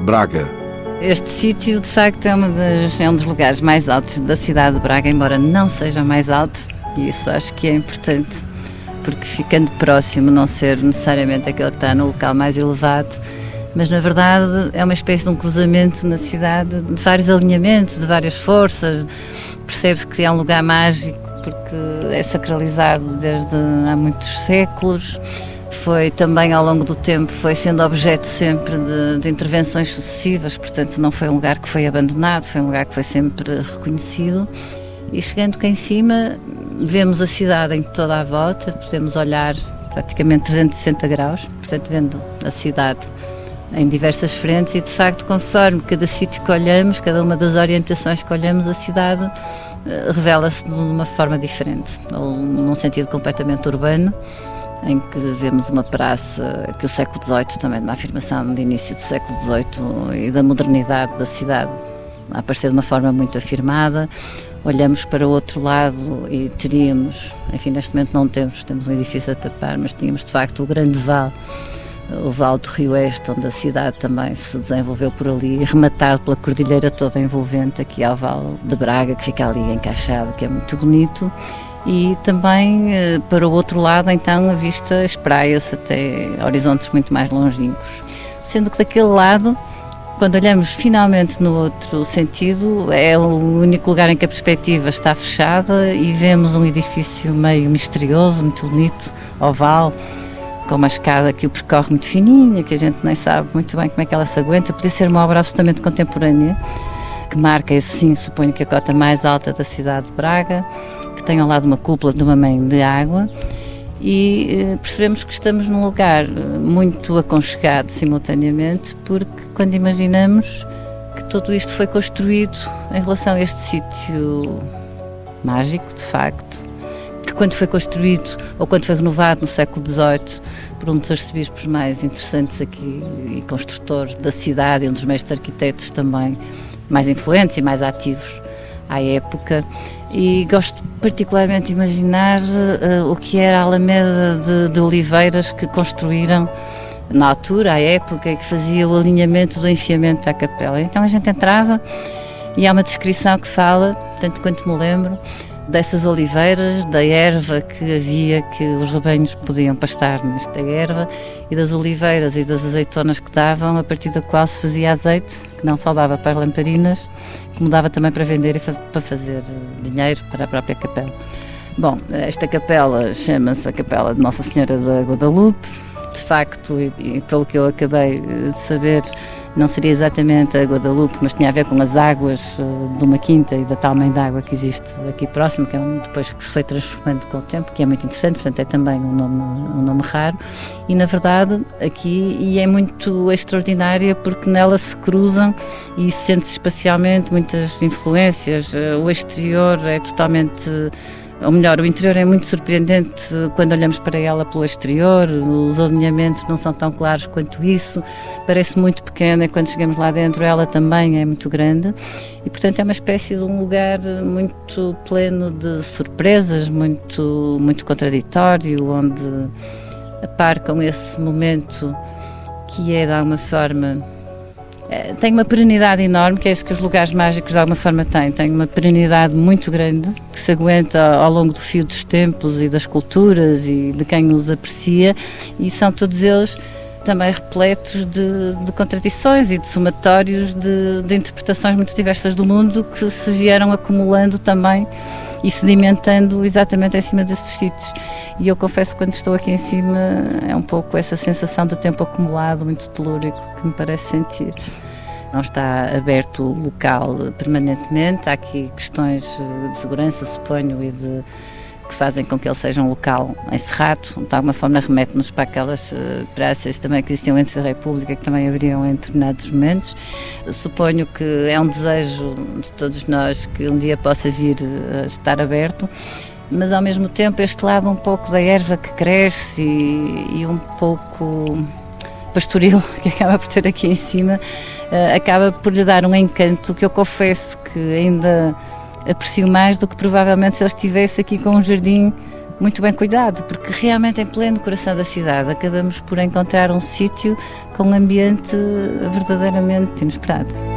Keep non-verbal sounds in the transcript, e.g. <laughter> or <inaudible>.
Braga. Este sítio, de facto, é, das, é, um dos lugares mais altos da cidade de Braga, embora não seja mais alto, e isso acho que é importante, porque ficando próximo, não ser necessariamente aquele que está no local mais elevado, mas na verdade é uma espécie de um cruzamento na cidade de vários alinhamentos, de várias forças. Percebe-se que é um lugar mágico porque é sacralizado desde há muitos séculos. Foi também ao longo do tempo foi sendo objeto sempre de, de intervenções sucessivas, portanto não foi um lugar que foi abandonado, foi um lugar que foi sempre reconhecido. E chegando cá em cima, vemos a cidade em toda a volta, podemos olhar praticamente 360 graus, portanto vendo a cidade em diversas frentes e de facto conforme cada sítio que olhamos, cada uma das orientações que olhamos, a cidade eh, revela-se de uma forma diferente, ou num sentido completamente urbano, em que vemos uma praça que o século XVIII também, uma afirmação de início do século XVIII e da modernidade da cidade, aparecer de uma forma muito afirmada. Olhamos para o outro lado e teríamos, enfim, neste momento não temos, temos um edifício a tapar, mas tínhamos de facto o Grande Vale o Vale do Rio Oeste, onde a cidade também se desenvolveu por ali, rematado pela cordilheira toda envolvente aqui ao Vale de Braga, que fica ali encaixado, que é muito bonito. E também eh, para o outro lado, então, a vista espraia-se até horizontes muito mais longínquos. Sendo que daquele lado, quando olhamos finalmente no outro sentido, é o único lugar em que a perspectiva está fechada e vemos um edifício meio misterioso, muito bonito, oval, com uma escada que o percorre muito fininha, que a gente nem sabe muito bem como é que ela se aguenta. Podia ser uma obra absolutamente contemporânea, que marca, esse sim, suponho que a cota mais alta da cidade de Braga, que tem ao lado uma cúpula de uma mãe de água. E eh, percebemos que estamos num lugar eh, muito aconchegado simultaneamente, porque quando imaginamos que tudo isto foi construído em relação a este sítio mágico, de facto, que quando foi construído ou quando foi renovado no século XVIII por um dos arcebispos mais interessantes aqui e construtores da cidade, e um dos mestres arquitetos também mais influentes e mais ativos à época. E gosto particularmente de imaginar uh, o que era a Alameda de, de Oliveiras que construíram na altura, à época, que fazia o alinhamento do enfiamento da capela. Então a gente entrava e há uma descrição que fala, tanto quanto me lembro, dessas oliveiras, da erva que havia, que os rebanhos podiam pastar nesta erva, e das oliveiras e das azeitonas que davam, a partir da qual se fazia azeite, que não só dava para as lamparinas, como dava também para vender e para fazer dinheiro para a própria capela. Bom, esta capela chama-se a Capela de Nossa Senhora da Guadalupe. De facto, e, e pelo que eu acabei de saber, não seria exatamente a Guadalupe, mas tinha a ver com as águas uh, de uma quinta e da tal mãe d'água que existe aqui próximo, que é um, depois que se foi transformando com o tempo, que é muito interessante, portanto é também um nome, um nome raro. E na verdade, aqui, e é muito extraordinária porque nela se cruzam e sente-se espacialmente muitas influências. Uh, o exterior é totalmente ou melhor, o interior é muito surpreendente quando olhamos para ela pelo exterior, os alinhamentos não são tão claros quanto isso, parece muito pequena quando chegamos lá dentro ela também é muito grande e portanto é uma espécie de um lugar muito pleno de surpresas, muito, muito contraditório, onde aparcam esse momento que é de alguma forma eh, tem uma perenidade enorme, que é isso que os lugares mágicos de alguma forma têm. Tem uma perenidade muito grande, que se aguenta ao longo do fio dos tempos e das culturas e de quem os aprecia, e são todos eles também repletos de, de contradições e de somatórios de, de interpretações muito diversas do mundo que se vieram acumulando também e sedimentando exatamente em cima desses sítios. E eu confesso que quando estou aqui em cima é um pouco essa sensação de tempo acumulado, muito telúrico, que me parece sentir. Não está aberto o local permanentemente, há aqui questões de segurança, suponho, e de que fazem com que ele seja um local encerrado, de alguma forma remete-nos para aquelas uh, praças também que existiam antes da República, que também abriam em determinados momentos. Suponho que é um desejo de todos nós que um dia possa vir a estar aberto, mas ao mesmo tempo este lado um pouco da erva que cresce e, e um pouco pastoril <laughs> que acaba por ter aqui em cima, uh, acaba por lhe dar um encanto que eu confesso que ainda aprecio mais do que provavelmente se ele estivesse aqui com um jardim muito bem cuidado, porque realmente em pleno coração da cidade acabamos por encontrar um sítio com um ambiente verdadeiramente inesperado.